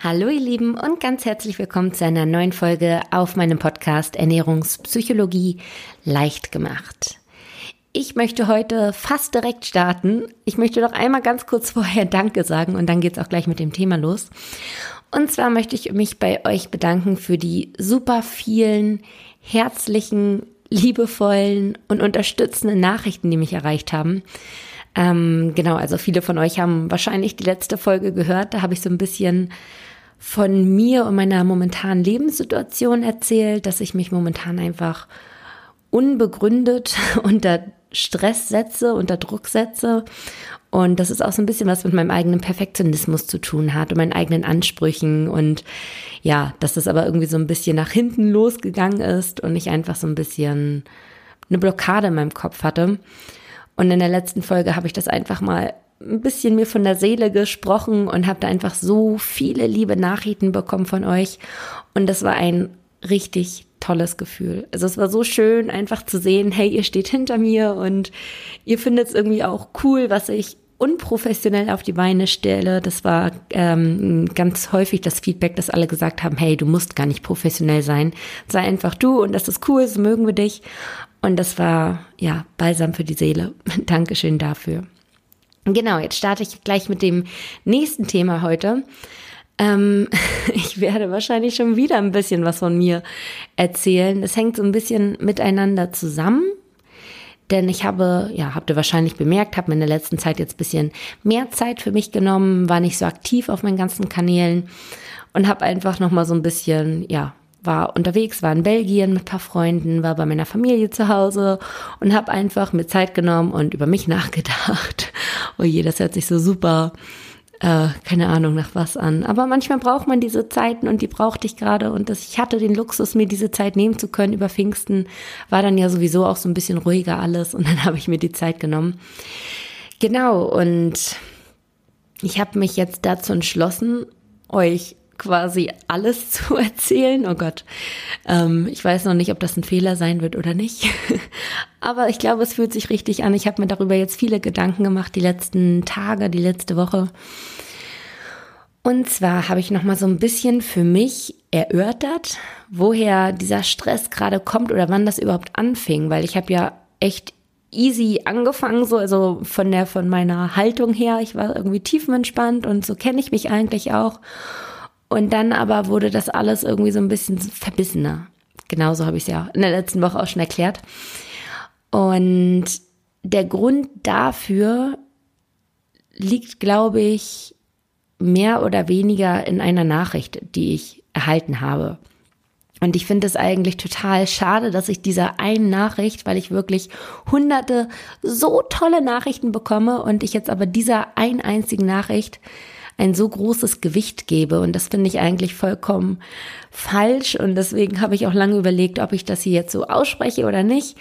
Hallo ihr Lieben und ganz herzlich willkommen zu einer neuen Folge auf meinem Podcast Ernährungspsychologie leicht gemacht. Ich möchte heute fast direkt starten. Ich möchte noch einmal ganz kurz vorher Danke sagen und dann geht's auch gleich mit dem Thema los. Und zwar möchte ich mich bei euch bedanken für die super vielen herzlichen, liebevollen und unterstützenden Nachrichten, die mich erreicht haben. Ähm, genau, also viele von euch haben wahrscheinlich die letzte Folge gehört. Da habe ich so ein bisschen von mir und meiner momentanen Lebenssituation erzählt, dass ich mich momentan einfach unbegründet unter Stress setze, unter Druck setze. Und das ist auch so ein bisschen was mit meinem eigenen Perfektionismus zu tun hat und meinen eigenen Ansprüchen. Und ja, dass das aber irgendwie so ein bisschen nach hinten losgegangen ist und ich einfach so ein bisschen eine Blockade in meinem Kopf hatte. Und in der letzten Folge habe ich das einfach mal ein bisschen mir von der Seele gesprochen und habe da einfach so viele liebe Nachrichten bekommen von euch. Und das war ein richtig tolles Gefühl. Also es war so schön, einfach zu sehen, hey, ihr steht hinter mir und ihr findet es irgendwie auch cool, was ich unprofessionell auf die Beine stelle. Das war ähm, ganz häufig das Feedback, dass alle gesagt haben, hey, du musst gar nicht professionell sein. Sei einfach du und das ist cool, so mögen wir dich. Und das war, ja, balsam für die Seele. Dankeschön dafür. Genau, jetzt starte ich gleich mit dem nächsten Thema heute. Ähm, ich werde wahrscheinlich schon wieder ein bisschen was von mir erzählen. Das hängt so ein bisschen miteinander zusammen. Denn ich habe, ja, habt ihr wahrscheinlich bemerkt, habe mir in der letzten Zeit jetzt ein bisschen mehr Zeit für mich genommen, war nicht so aktiv auf meinen ganzen Kanälen und habe einfach nochmal so ein bisschen, ja, war unterwegs, war in Belgien mit ein paar Freunden, war bei meiner Familie zu Hause und habe einfach mir Zeit genommen und über mich nachgedacht. Oh je, das hört sich so super, äh, keine Ahnung nach was an. Aber manchmal braucht man diese Zeiten und die brauchte ich gerade und das, ich hatte den Luxus, mir diese Zeit nehmen zu können. Über Pfingsten war dann ja sowieso auch so ein bisschen ruhiger alles und dann habe ich mir die Zeit genommen. Genau, und ich habe mich jetzt dazu entschlossen, euch quasi alles zu erzählen. Oh Gott, ähm, ich weiß noch nicht, ob das ein Fehler sein wird oder nicht. Aber ich glaube, es fühlt sich richtig an. Ich habe mir darüber jetzt viele Gedanken gemacht, die letzten Tage, die letzte Woche. Und zwar habe ich noch mal so ein bisschen für mich erörtert, woher dieser Stress gerade kommt oder wann das überhaupt anfing, weil ich habe ja echt easy angefangen, so also von der von meiner Haltung her, ich war irgendwie tiefenentspannt und so kenne ich mich eigentlich auch. Und dann aber wurde das alles irgendwie so ein bisschen verbissener. Genauso habe ich es ja in der letzten Woche auch schon erklärt. Und der Grund dafür liegt, glaube ich, mehr oder weniger in einer Nachricht, die ich erhalten habe. Und ich finde es eigentlich total schade, dass ich dieser einen Nachricht, weil ich wirklich hunderte so tolle Nachrichten bekomme und ich jetzt aber dieser ein einzigen Nachricht ein so großes Gewicht gebe. Und das finde ich eigentlich vollkommen falsch. Und deswegen habe ich auch lange überlegt, ob ich das hier jetzt so ausspreche oder nicht.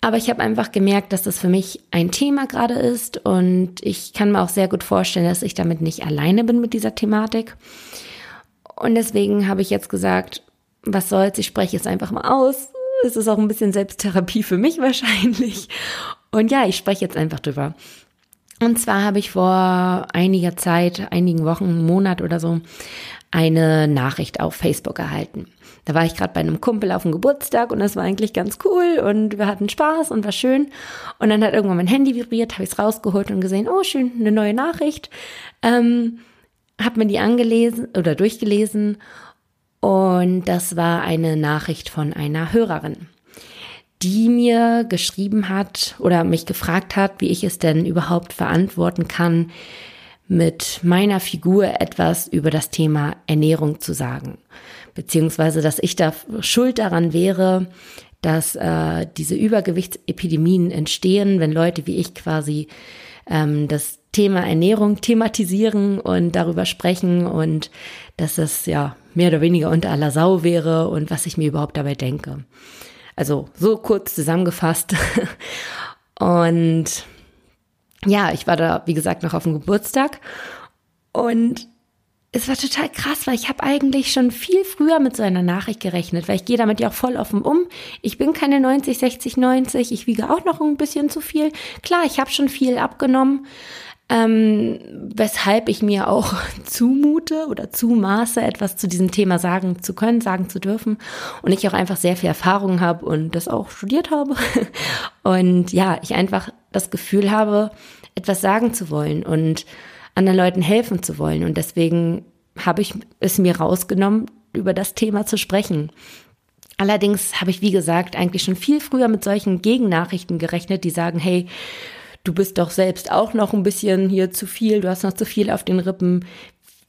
Aber ich habe einfach gemerkt, dass das für mich ein Thema gerade ist. Und ich kann mir auch sehr gut vorstellen, dass ich damit nicht alleine bin mit dieser Thematik. Und deswegen habe ich jetzt gesagt, was soll's, ich spreche es einfach mal aus. Es ist auch ein bisschen Selbsttherapie für mich wahrscheinlich. Und ja, ich spreche jetzt einfach drüber. Und zwar habe ich vor einiger Zeit, einigen Wochen, Monat oder so, eine Nachricht auf Facebook erhalten. Da war ich gerade bei einem Kumpel auf dem Geburtstag und das war eigentlich ganz cool und wir hatten Spaß und war schön. Und dann hat irgendwann mein Handy vibriert, habe ich es rausgeholt und gesehen, oh schön, eine neue Nachricht. Ähm, habe mir die angelesen oder durchgelesen und das war eine Nachricht von einer Hörerin die mir geschrieben hat oder mich gefragt hat, wie ich es denn überhaupt verantworten kann, mit meiner Figur etwas über das Thema Ernährung zu sagen. Beziehungsweise, dass ich da schuld daran wäre, dass äh, diese Übergewichtsepidemien entstehen, wenn Leute wie ich quasi ähm, das Thema Ernährung thematisieren und darüber sprechen und dass es ja mehr oder weniger unter aller Sau wäre und was ich mir überhaupt dabei denke. Also so kurz zusammengefasst. Und ja, ich war da, wie gesagt, noch auf dem Geburtstag. Und es war total krass, weil ich habe eigentlich schon viel früher mit so einer Nachricht gerechnet, weil ich gehe damit ja auch voll offen um. Ich bin keine 90, 60, 90, ich wiege auch noch ein bisschen zu viel. Klar, ich habe schon viel abgenommen, ähm, weshalb ich mir auch zumute oder zumaße, etwas zu diesem Thema sagen zu können, sagen zu dürfen. Und ich auch einfach sehr viel Erfahrung habe und das auch studiert habe. Und ja, ich einfach das Gefühl habe, etwas sagen zu wollen und anderen Leuten helfen zu wollen. Und deswegen habe ich es mir rausgenommen, über das Thema zu sprechen. Allerdings habe ich, wie gesagt, eigentlich schon viel früher mit solchen Gegennachrichten gerechnet, die sagen, hey, du bist doch selbst auch noch ein bisschen hier zu viel, du hast noch zu viel auf den Rippen.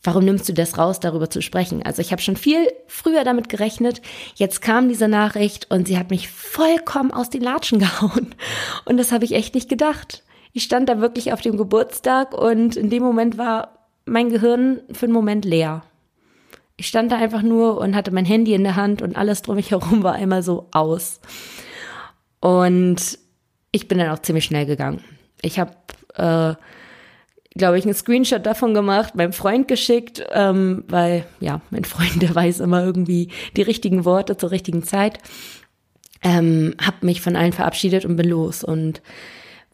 Warum nimmst du das raus, darüber zu sprechen? Also ich habe schon viel früher damit gerechnet. Jetzt kam diese Nachricht und sie hat mich vollkommen aus den Latschen gehauen. Und das habe ich echt nicht gedacht. Ich stand da wirklich auf dem Geburtstag und in dem Moment war mein Gehirn für einen Moment leer. Ich stand da einfach nur und hatte mein Handy in der Hand und alles drum mich herum war einmal so aus. Und ich bin dann auch ziemlich schnell gegangen. Ich habe, äh, glaube ich, einen Screenshot davon gemacht, meinem Freund geschickt, ähm, weil ja, mein Freund, der weiß immer irgendwie die richtigen Worte zur richtigen Zeit. Ähm, hab mich von allen verabschiedet und bin los und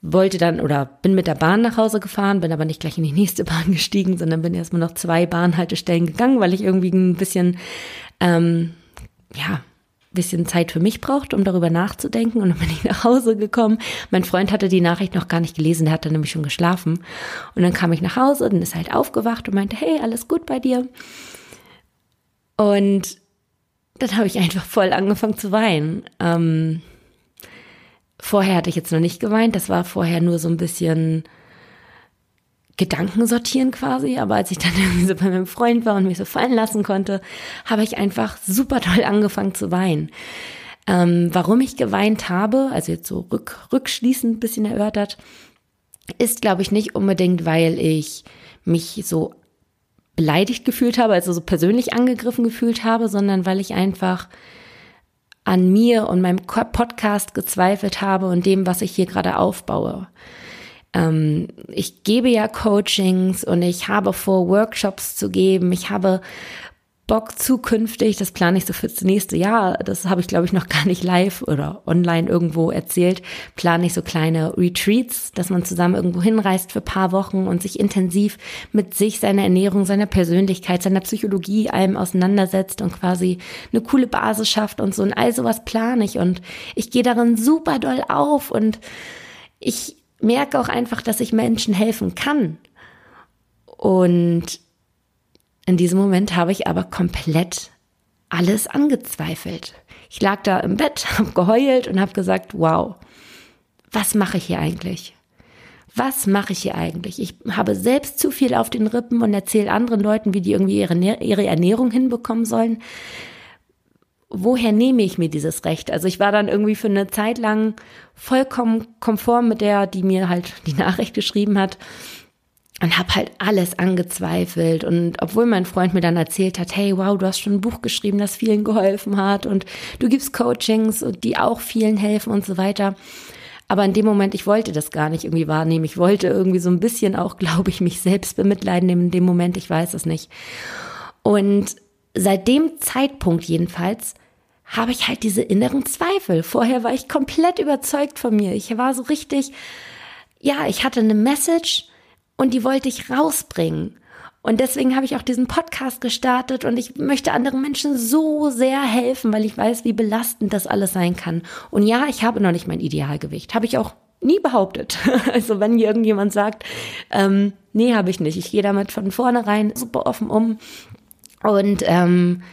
wollte dann oder bin mit der Bahn nach Hause gefahren, bin aber nicht gleich in die nächste Bahn gestiegen, sondern bin erstmal noch zwei Bahnhaltestellen gegangen, weil ich irgendwie ein bisschen, ähm, ja, bisschen Zeit für mich brauchte, um darüber nachzudenken. Und dann bin ich nach Hause gekommen. Mein Freund hatte die Nachricht noch gar nicht gelesen, der hatte nämlich schon geschlafen. Und dann kam ich nach Hause und ist halt aufgewacht und meinte, hey, alles gut bei dir? Und dann habe ich einfach voll angefangen zu weinen. Ähm, Vorher hatte ich jetzt noch nicht geweint, das war vorher nur so ein bisschen Gedanken sortieren quasi, aber als ich dann irgendwie so bei meinem Freund war und mich so fallen lassen konnte, habe ich einfach super toll angefangen zu weinen. Ähm, warum ich geweint habe, also jetzt so rück, rückschließend bisschen erörtert, ist, glaube ich, nicht unbedingt, weil ich mich so beleidigt gefühlt habe, also so persönlich angegriffen gefühlt habe, sondern weil ich einfach an mir und meinem Podcast gezweifelt habe und dem, was ich hier gerade aufbaue. Ähm, ich gebe ja Coachings und ich habe vor, Workshops zu geben. Ich habe Bock zukünftig, das plane ich so fürs nächste Jahr, das habe ich glaube ich noch gar nicht live oder online irgendwo erzählt, plane ich so kleine Retreats, dass man zusammen irgendwo hinreist für paar Wochen und sich intensiv mit sich, seiner Ernährung, seiner Persönlichkeit, seiner Psychologie, allem auseinandersetzt und quasi eine coole Basis schafft und so. Und all sowas plane ich. Und ich gehe darin super doll auf. Und ich merke auch einfach, dass ich Menschen helfen kann. Und in diesem Moment habe ich aber komplett alles angezweifelt. Ich lag da im Bett, habe geheult und habe gesagt, wow, was mache ich hier eigentlich? Was mache ich hier eigentlich? Ich habe selbst zu viel auf den Rippen und erzähle anderen Leuten, wie die irgendwie ihre, ihre Ernährung hinbekommen sollen. Woher nehme ich mir dieses Recht? Also ich war dann irgendwie für eine Zeit lang vollkommen konform mit der, die mir halt die Nachricht geschrieben hat und habe halt alles angezweifelt und obwohl mein Freund mir dann erzählt hat, hey, wow, du hast schon ein Buch geschrieben, das vielen geholfen hat und du gibst Coachings und die auch vielen helfen und so weiter. Aber in dem Moment, ich wollte das gar nicht irgendwie wahrnehmen. Ich wollte irgendwie so ein bisschen auch, glaube ich, mich selbst bemitleiden in dem Moment. Ich weiß es nicht. Und seit dem Zeitpunkt jedenfalls habe ich halt diese inneren Zweifel. Vorher war ich komplett überzeugt von mir. Ich war so richtig, ja, ich hatte eine Message und die wollte ich rausbringen. Und deswegen habe ich auch diesen Podcast gestartet und ich möchte anderen Menschen so sehr helfen, weil ich weiß, wie belastend das alles sein kann. Und ja, ich habe noch nicht mein Idealgewicht. Habe ich auch nie behauptet. Also wenn irgendjemand sagt, ähm, nee, habe ich nicht. Ich gehe damit von vornherein super offen um. Und ähm,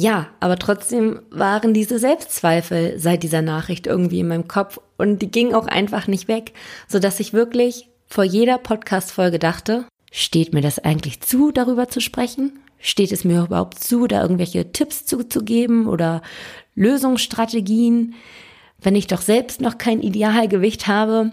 ja, aber trotzdem waren diese Selbstzweifel seit dieser Nachricht irgendwie in meinem Kopf und die gingen auch einfach nicht weg, so dass ich wirklich vor jeder Podcast-Folge dachte, steht mir das eigentlich zu, darüber zu sprechen? Steht es mir überhaupt zu, da irgendwelche Tipps zuzugeben oder Lösungsstrategien, wenn ich doch selbst noch kein Idealgewicht habe?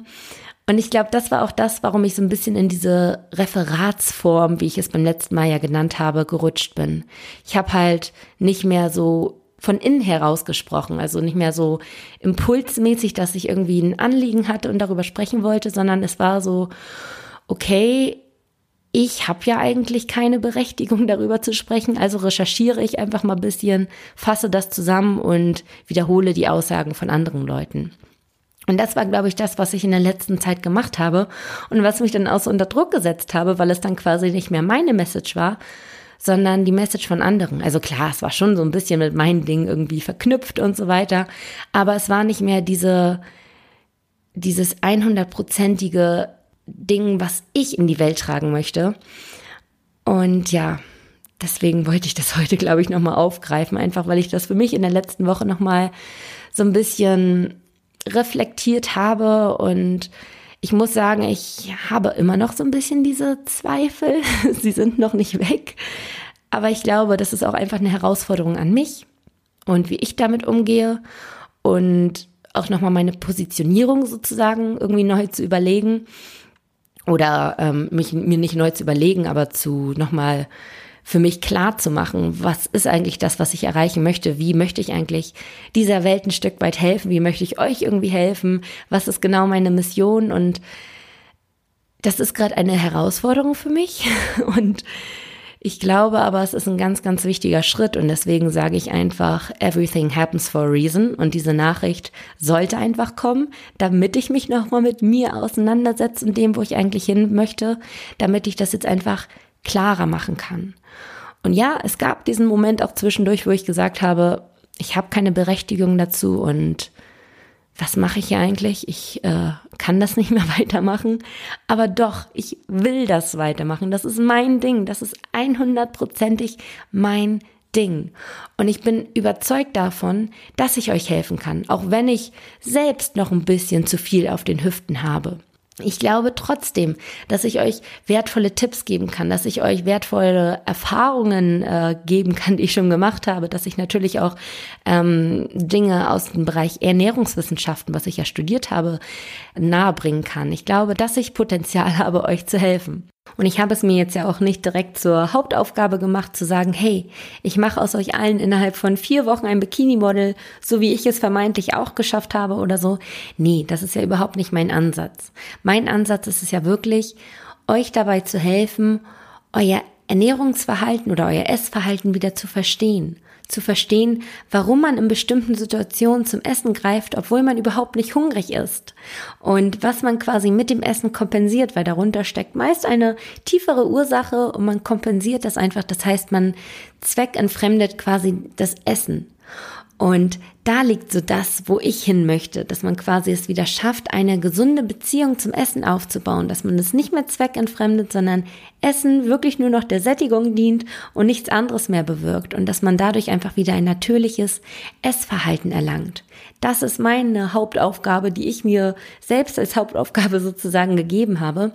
Und ich glaube, das war auch das, warum ich so ein bisschen in diese Referatsform, wie ich es beim letzten Mal ja genannt habe, gerutscht bin. Ich habe halt nicht mehr so von innen heraus gesprochen, also nicht mehr so impulsmäßig, dass ich irgendwie ein Anliegen hatte und darüber sprechen wollte, sondern es war so, okay, ich habe ja eigentlich keine Berechtigung darüber zu sprechen, also recherchiere ich einfach mal ein bisschen, fasse das zusammen und wiederhole die Aussagen von anderen Leuten. Und das war, glaube ich, das, was ich in der letzten Zeit gemacht habe und was mich dann auch so unter Druck gesetzt habe, weil es dann quasi nicht mehr meine Message war, sondern die Message von anderen. Also klar, es war schon so ein bisschen mit meinen Dingen irgendwie verknüpft und so weiter, aber es war nicht mehr diese, dieses 100-prozentige Ding, was ich in die Welt tragen möchte. Und ja, deswegen wollte ich das heute, glaube ich, nochmal aufgreifen, einfach weil ich das für mich in der letzten Woche nochmal so ein bisschen reflektiert habe und ich muss sagen, ich habe immer noch so ein bisschen diese Zweifel. Sie sind noch nicht weg. Aber ich glaube, das ist auch einfach eine Herausforderung an mich und wie ich damit umgehe und auch nochmal meine Positionierung sozusagen irgendwie neu zu überlegen oder ähm, mich, mir nicht neu zu überlegen, aber zu nochmal für mich klar zu machen, was ist eigentlich das, was ich erreichen möchte? Wie möchte ich eigentlich dieser Welt ein Stück weit helfen? Wie möchte ich euch irgendwie helfen? Was ist genau meine Mission? Und das ist gerade eine Herausforderung für mich. Und ich glaube aber, es ist ein ganz, ganz wichtiger Schritt. Und deswegen sage ich einfach, everything happens for a reason. Und diese Nachricht sollte einfach kommen, damit ich mich nochmal mit mir auseinandersetze und dem, wo ich eigentlich hin möchte, damit ich das jetzt einfach klarer machen kann. Und ja, es gab diesen Moment auch zwischendurch, wo ich gesagt habe, ich habe keine Berechtigung dazu und was mache ich hier eigentlich? Ich äh, kann das nicht mehr weitermachen. Aber doch, ich will das weitermachen. Das ist mein Ding. Das ist 100%ig mein Ding. Und ich bin überzeugt davon, dass ich euch helfen kann, auch wenn ich selbst noch ein bisschen zu viel auf den Hüften habe. Ich glaube trotzdem, dass ich euch wertvolle Tipps geben kann, dass ich euch wertvolle Erfahrungen äh, geben kann, die ich schon gemacht habe, dass ich natürlich auch ähm, Dinge aus dem Bereich Ernährungswissenschaften, was ich ja studiert habe, nahebringen kann. Ich glaube, dass ich Potenzial habe, euch zu helfen. Und ich habe es mir jetzt ja auch nicht direkt zur Hauptaufgabe gemacht, zu sagen, hey, ich mache aus euch allen innerhalb von vier Wochen ein Bikini-Model, so wie ich es vermeintlich auch geschafft habe oder so. Nee, das ist ja überhaupt nicht mein Ansatz. Mein Ansatz ist es ja wirklich, euch dabei zu helfen, euer Ernährungsverhalten oder euer Essverhalten wieder zu verstehen zu verstehen, warum man in bestimmten Situationen zum Essen greift, obwohl man überhaupt nicht hungrig ist. Und was man quasi mit dem Essen kompensiert, weil darunter steckt meist eine tiefere Ursache und man kompensiert das einfach. Das heißt, man zweckentfremdet quasi das Essen. Und da liegt so das, wo ich hin möchte, dass man quasi es wieder schafft, eine gesunde Beziehung zum Essen aufzubauen, dass man es nicht mehr zweckentfremdet, sondern Essen wirklich nur noch der Sättigung dient und nichts anderes mehr bewirkt und dass man dadurch einfach wieder ein natürliches Essverhalten erlangt. Das ist meine Hauptaufgabe, die ich mir selbst als Hauptaufgabe sozusagen gegeben habe.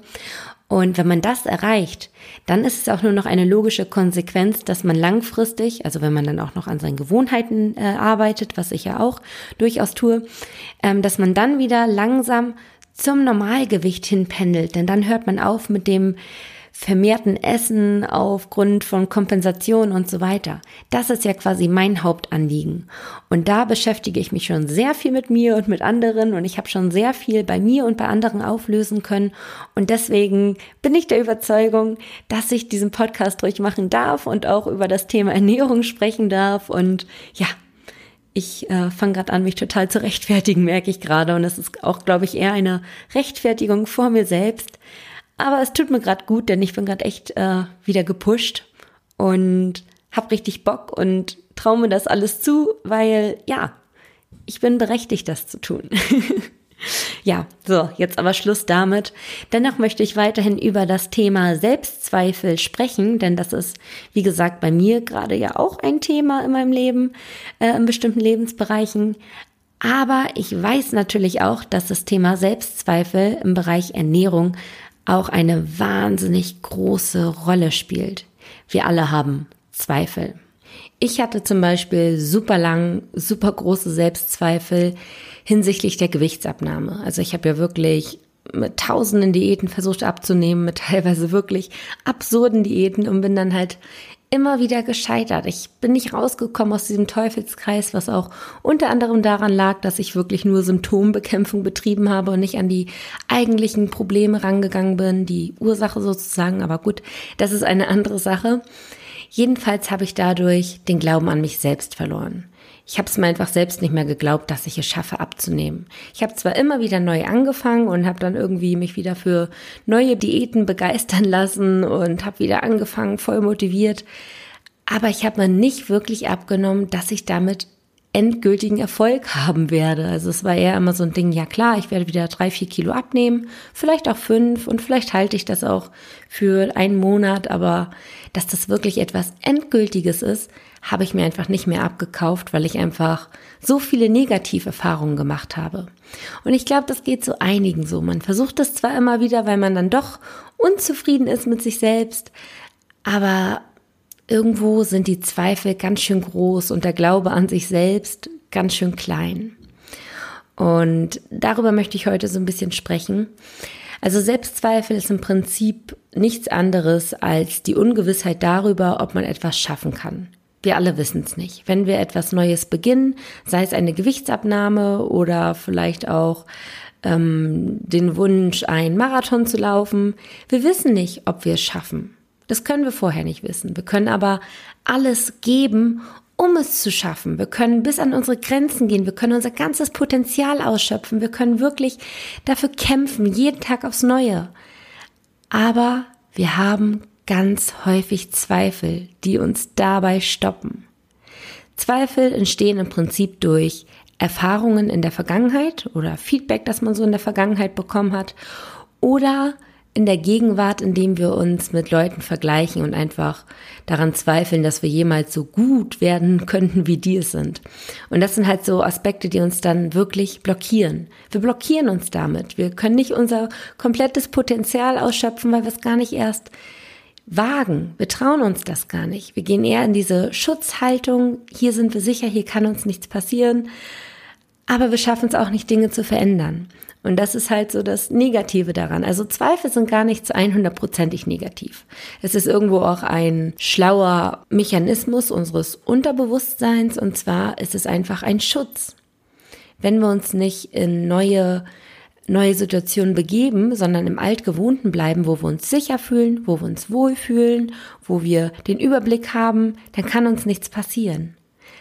Und wenn man das erreicht, dann ist es auch nur noch eine logische Konsequenz, dass man langfristig, also wenn man dann auch noch an seinen Gewohnheiten äh, arbeitet, was ich ja auch durchaus tue, ähm, dass man dann wieder langsam zum Normalgewicht hinpendelt. Denn dann hört man auf mit dem vermehrten Essen aufgrund von Kompensation und so weiter. Das ist ja quasi mein Hauptanliegen. Und da beschäftige ich mich schon sehr viel mit mir und mit anderen und ich habe schon sehr viel bei mir und bei anderen auflösen können. Und deswegen bin ich der Überzeugung, dass ich diesen Podcast durchmachen darf und auch über das Thema Ernährung sprechen darf. Und ja, ich äh, fange gerade an, mich total zu rechtfertigen, merke ich gerade. Und es ist auch, glaube ich, eher eine Rechtfertigung vor mir selbst, aber es tut mir gerade gut, denn ich bin gerade echt äh, wieder gepusht und hab richtig Bock und traue mir das alles zu, weil ja, ich bin berechtigt, das zu tun. ja, so, jetzt aber Schluss damit. Dennoch möchte ich weiterhin über das Thema Selbstzweifel sprechen, denn das ist, wie gesagt, bei mir gerade ja auch ein Thema in meinem Leben, äh, in bestimmten Lebensbereichen. Aber ich weiß natürlich auch, dass das Thema Selbstzweifel im Bereich Ernährung auch eine wahnsinnig große Rolle spielt. Wir alle haben Zweifel. Ich hatte zum Beispiel super lang, super große Selbstzweifel hinsichtlich der Gewichtsabnahme. Also ich habe ja wirklich mit tausenden Diäten versucht abzunehmen, mit teilweise wirklich absurden Diäten und bin dann halt immer wieder gescheitert. Ich bin nicht rausgekommen aus diesem Teufelskreis, was auch unter anderem daran lag, dass ich wirklich nur Symptombekämpfung betrieben habe und nicht an die eigentlichen Probleme rangegangen bin, die Ursache sozusagen. Aber gut, das ist eine andere Sache. Jedenfalls habe ich dadurch den Glauben an mich selbst verloren. Ich habe es mir einfach selbst nicht mehr geglaubt, dass ich es schaffe abzunehmen. Ich habe zwar immer wieder neu angefangen und habe dann irgendwie mich wieder für neue Diäten begeistern lassen und habe wieder angefangen, voll motiviert, aber ich habe mir nicht wirklich abgenommen, dass ich damit endgültigen Erfolg haben werde. Also es war eher immer so ein Ding, ja klar, ich werde wieder drei, vier Kilo abnehmen, vielleicht auch fünf und vielleicht halte ich das auch für einen Monat, aber dass das wirklich etwas Endgültiges ist, habe ich mir einfach nicht mehr abgekauft, weil ich einfach so viele Negativerfahrungen gemacht habe. Und ich glaube, das geht so einigen so. Man versucht es zwar immer wieder, weil man dann doch unzufrieden ist mit sich selbst, aber irgendwo sind die Zweifel ganz schön groß und der Glaube an sich selbst ganz schön klein. Und darüber möchte ich heute so ein bisschen sprechen. Also Selbstzweifel ist im Prinzip nichts anderes als die Ungewissheit darüber, ob man etwas schaffen kann. Wir alle wissen es nicht. Wenn wir etwas Neues beginnen, sei es eine Gewichtsabnahme oder vielleicht auch ähm, den Wunsch, einen Marathon zu laufen, wir wissen nicht, ob wir es schaffen. Das können wir vorher nicht wissen. Wir können aber alles geben, um es zu schaffen. Wir können bis an unsere Grenzen gehen. Wir können unser ganzes Potenzial ausschöpfen. Wir können wirklich dafür kämpfen, jeden Tag aufs Neue. Aber wir haben ganz häufig Zweifel, die uns dabei stoppen. Zweifel entstehen im Prinzip durch Erfahrungen in der Vergangenheit oder Feedback, das man so in der Vergangenheit bekommen hat oder in der Gegenwart, indem wir uns mit Leuten vergleichen und einfach daran zweifeln, dass wir jemals so gut werden könnten, wie die es sind. Und das sind halt so Aspekte, die uns dann wirklich blockieren. Wir blockieren uns damit. Wir können nicht unser komplettes Potenzial ausschöpfen, weil wir es gar nicht erst wagen. Wir trauen uns das gar nicht. Wir gehen eher in diese Schutzhaltung. Hier sind wir sicher, hier kann uns nichts passieren. Aber wir schaffen es auch nicht, Dinge zu verändern. Und das ist halt so das Negative daran. Also Zweifel sind gar nicht zu 100%ig negativ. Es ist irgendwo auch ein schlauer Mechanismus unseres Unterbewusstseins und zwar ist es einfach ein Schutz. Wenn wir uns nicht in neue neue Situationen begeben, sondern im Altgewohnten bleiben, wo wir uns sicher fühlen, wo wir uns wohlfühlen, wo wir den Überblick haben, dann kann uns nichts passieren.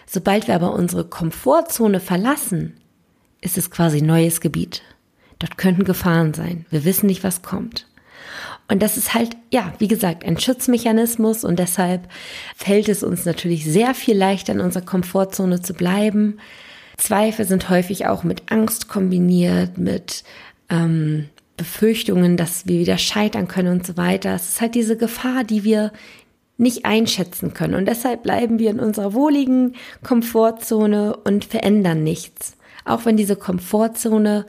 Sobald wir aber unsere Komfortzone verlassen, ist es quasi neues Gebiet. Dort könnten Gefahren sein. Wir wissen nicht, was kommt. Und das ist halt, ja, wie gesagt, ein Schutzmechanismus und deshalb fällt es uns natürlich sehr viel leichter, in unserer Komfortzone zu bleiben. Zweifel sind häufig auch mit Angst kombiniert, mit ähm, Befürchtungen, dass wir wieder scheitern können und so weiter. Es ist halt diese Gefahr, die wir nicht einschätzen können. Und deshalb bleiben wir in unserer wohligen Komfortzone und verändern nichts. Auch wenn diese Komfortzone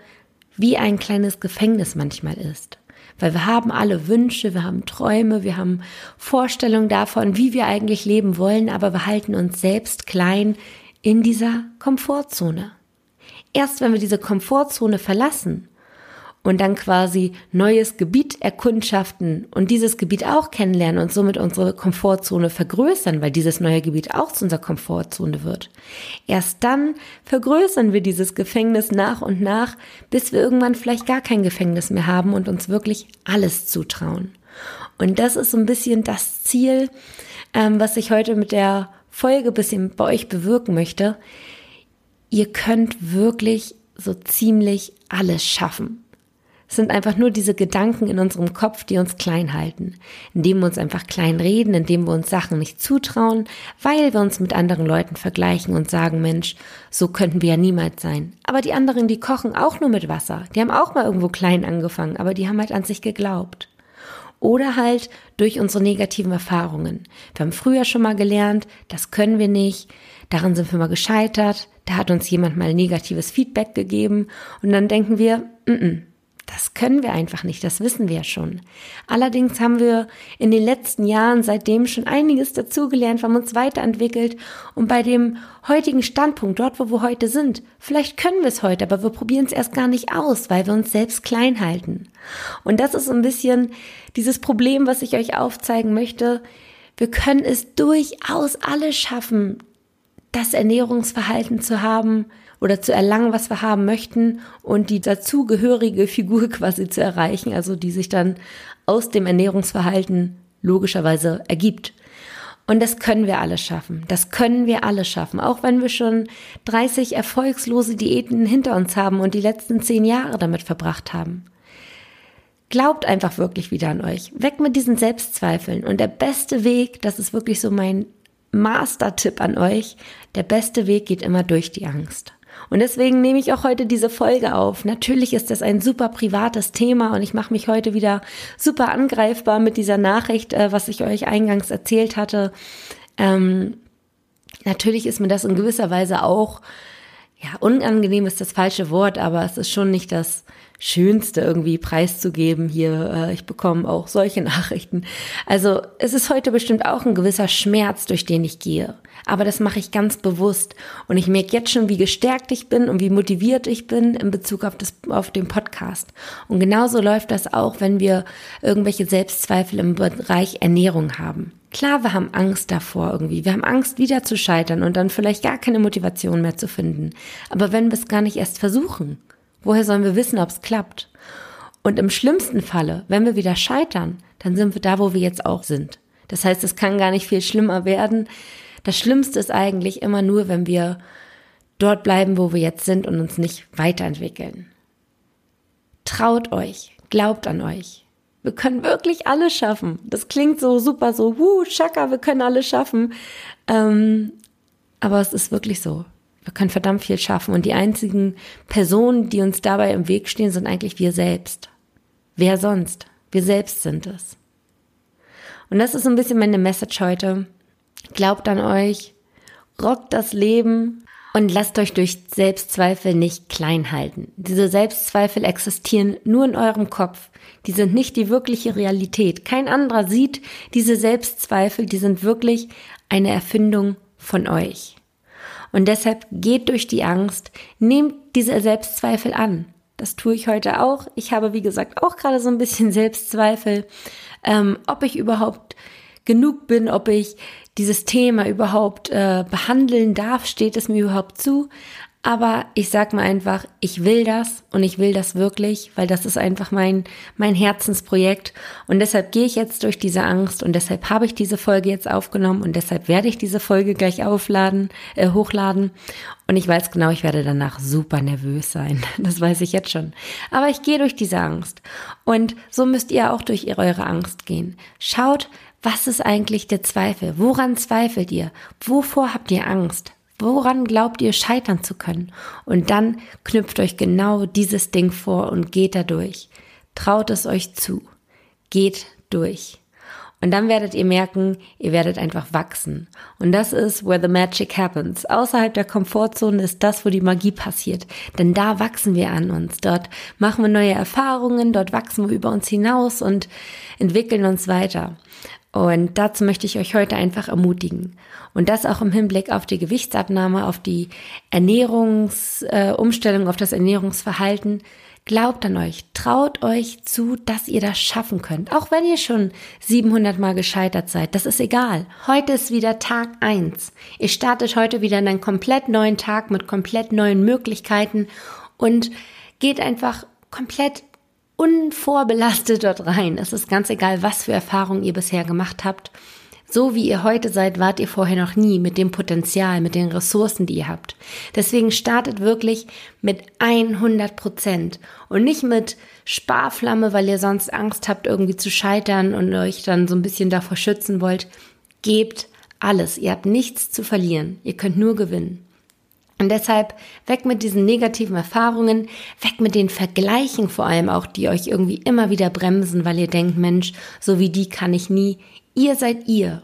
wie ein kleines Gefängnis manchmal ist. Weil wir haben alle Wünsche, wir haben Träume, wir haben Vorstellungen davon, wie wir eigentlich leben wollen, aber wir halten uns selbst klein in dieser Komfortzone. Erst wenn wir diese Komfortzone verlassen und dann quasi neues Gebiet erkundschaften und dieses Gebiet auch kennenlernen und somit unsere Komfortzone vergrößern, weil dieses neue Gebiet auch zu unserer Komfortzone wird. Erst dann vergrößern wir dieses Gefängnis nach und nach, bis wir irgendwann vielleicht gar kein Gefängnis mehr haben und uns wirklich alles zutrauen. Und das ist so ein bisschen das Ziel, ähm, was ich heute mit der Folge bisschen bei euch bewirken möchte. Ihr könnt wirklich so ziemlich alles schaffen. Es sind einfach nur diese Gedanken in unserem Kopf, die uns klein halten, indem wir uns einfach klein reden, indem wir uns Sachen nicht zutrauen, weil wir uns mit anderen Leuten vergleichen und sagen, Mensch, so könnten wir ja niemals sein. Aber die anderen, die kochen auch nur mit Wasser. Die haben auch mal irgendwo klein angefangen, aber die haben halt an sich geglaubt. Oder halt durch unsere negativen Erfahrungen. Wir haben früher schon mal gelernt, das können wir nicht, daran sind wir mal gescheitert, da hat uns jemand mal negatives Feedback gegeben. Und dann denken wir, mm -mm, das können wir einfach nicht, das wissen wir schon. Allerdings haben wir in den letzten Jahren seitdem schon einiges dazugelernt, haben uns weiterentwickelt und bei dem heutigen Standpunkt, dort wo wir heute sind, vielleicht können wir es heute, aber wir probieren es erst gar nicht aus, weil wir uns selbst klein halten. Und das ist ein bisschen dieses Problem, was ich euch aufzeigen möchte. Wir können es durchaus alle schaffen, das Ernährungsverhalten zu haben oder zu erlangen, was wir haben möchten und die dazugehörige Figur quasi zu erreichen, also die sich dann aus dem Ernährungsverhalten logischerweise ergibt. Und das können wir alle schaffen. Das können wir alle schaffen. Auch wenn wir schon 30 erfolgslose Diäten hinter uns haben und die letzten zehn Jahre damit verbracht haben. Glaubt einfach wirklich wieder an euch. Weg mit diesen Selbstzweifeln. Und der beste Weg, das ist wirklich so mein Master-Tipp an euch, der beste Weg geht immer durch die Angst. Und deswegen nehme ich auch heute diese Folge auf. Natürlich ist das ein super privates Thema und ich mache mich heute wieder super angreifbar mit dieser Nachricht, äh, was ich euch eingangs erzählt hatte. Ähm, natürlich ist mir das in gewisser Weise auch, ja, unangenehm ist das falsche Wort, aber es ist schon nicht das Schönste irgendwie preiszugeben. Hier, äh, ich bekomme auch solche Nachrichten. Also es ist heute bestimmt auch ein gewisser Schmerz, durch den ich gehe. Aber das mache ich ganz bewusst. Und ich merke jetzt schon, wie gestärkt ich bin und wie motiviert ich bin in Bezug auf, das, auf den Podcast. Und genauso läuft das auch, wenn wir irgendwelche Selbstzweifel im Bereich Ernährung haben. Klar, wir haben Angst davor irgendwie. Wir haben Angst, wieder zu scheitern und dann vielleicht gar keine Motivation mehr zu finden. Aber wenn wir es gar nicht erst versuchen, Woher sollen wir wissen, ob es klappt? Und im schlimmsten Falle, wenn wir wieder scheitern, dann sind wir da, wo wir jetzt auch sind. Das heißt, es kann gar nicht viel schlimmer werden. Das Schlimmste ist eigentlich immer nur, wenn wir dort bleiben, wo wir jetzt sind und uns nicht weiterentwickeln. Traut euch, glaubt an euch. Wir können wirklich alles schaffen. Das klingt so super, so, wuh, Chaka, wir können alles schaffen. Ähm, aber es ist wirklich so. Wir können verdammt viel schaffen und die einzigen Personen, die uns dabei im Weg stehen, sind eigentlich wir selbst. Wer sonst? Wir selbst sind es. Und das ist so ein bisschen meine Message heute. Glaubt an euch, rockt das Leben und lasst euch durch Selbstzweifel nicht klein halten. Diese Selbstzweifel existieren nur in eurem Kopf. Die sind nicht die wirkliche Realität. Kein anderer sieht diese Selbstzweifel, die sind wirklich eine Erfindung von euch. Und deshalb geht durch die Angst, nehmt diese Selbstzweifel an. Das tue ich heute auch. Ich habe, wie gesagt, auch gerade so ein bisschen Selbstzweifel, ähm, ob ich überhaupt genug bin, ob ich dieses Thema überhaupt äh, behandeln darf, steht es mir überhaupt zu. Aber ich sag mal einfach, ich will das und ich will das wirklich, weil das ist einfach mein, mein Herzensprojekt. Und deshalb gehe ich jetzt durch diese Angst und deshalb habe ich diese Folge jetzt aufgenommen und deshalb werde ich diese Folge gleich aufladen, äh, hochladen. Und ich weiß genau, ich werde danach super nervös sein. Das weiß ich jetzt schon. Aber ich gehe durch diese Angst. Und so müsst ihr auch durch eure Angst gehen. Schaut, was ist eigentlich der Zweifel? Woran zweifelt ihr? Wovor habt ihr Angst? Woran glaubt ihr scheitern zu können? Und dann knüpft euch genau dieses Ding vor und geht da durch. Traut es euch zu. Geht durch. Und dann werdet ihr merken, ihr werdet einfach wachsen. Und das ist where the magic happens. Außerhalb der Komfortzone ist das, wo die Magie passiert. Denn da wachsen wir an uns. Dort machen wir neue Erfahrungen, dort wachsen wir über uns hinaus und entwickeln uns weiter. Und dazu möchte ich euch heute einfach ermutigen. Und das auch im Hinblick auf die Gewichtsabnahme, auf die Ernährungsumstellung, äh, auf das Ernährungsverhalten. Glaubt an euch, traut euch zu, dass ihr das schaffen könnt. Auch wenn ihr schon 700 Mal gescheitert seid, das ist egal. Heute ist wieder Tag eins. Ihr startet heute wieder in einen komplett neuen Tag mit komplett neuen Möglichkeiten und geht einfach komplett unvorbelastet dort rein. Es ist ganz egal, was für Erfahrungen ihr bisher gemacht habt. So wie ihr heute seid, wart ihr vorher noch nie mit dem Potenzial, mit den Ressourcen, die ihr habt. Deswegen startet wirklich mit 100 Prozent und nicht mit Sparflamme, weil ihr sonst Angst habt, irgendwie zu scheitern und euch dann so ein bisschen davor schützen wollt. Gebt alles. Ihr habt nichts zu verlieren. Ihr könnt nur gewinnen. Und deshalb weg mit diesen negativen Erfahrungen, weg mit den Vergleichen vor allem auch, die euch irgendwie immer wieder bremsen, weil ihr denkt, Mensch, so wie die kann ich nie. Ihr seid ihr.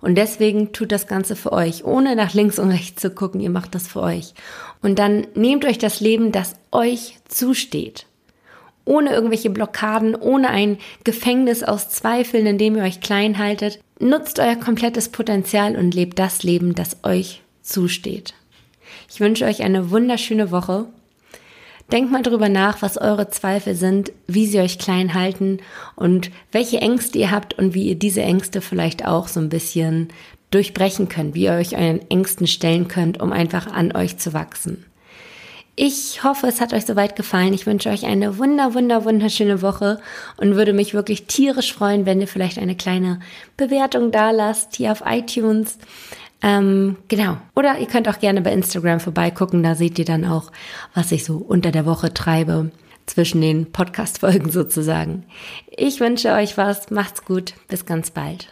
Und deswegen tut das Ganze für euch, ohne nach links und rechts zu gucken. Ihr macht das für euch. Und dann nehmt euch das Leben, das euch zusteht. Ohne irgendwelche Blockaden, ohne ein Gefängnis aus Zweifeln, in dem ihr euch klein haltet. Nutzt euer komplettes Potenzial und lebt das Leben, das euch zusteht. Ich wünsche euch eine wunderschöne Woche. Denkt mal drüber nach, was eure Zweifel sind, wie sie euch klein halten und welche Ängste ihr habt und wie ihr diese Ängste vielleicht auch so ein bisschen durchbrechen könnt, wie ihr euch euren Ängsten stellen könnt, um einfach an euch zu wachsen. Ich hoffe, es hat euch soweit gefallen. Ich wünsche euch eine wunder, wunder, wunderschöne Woche und würde mich wirklich tierisch freuen, wenn ihr vielleicht eine kleine Bewertung da lasst hier auf iTunes. Ähm, genau. Oder ihr könnt auch gerne bei Instagram vorbeigucken. Da seht ihr dann auch, was ich so unter der Woche treibe. Zwischen den Podcast-Folgen sozusagen. Ich wünsche euch was. Macht's gut. Bis ganz bald.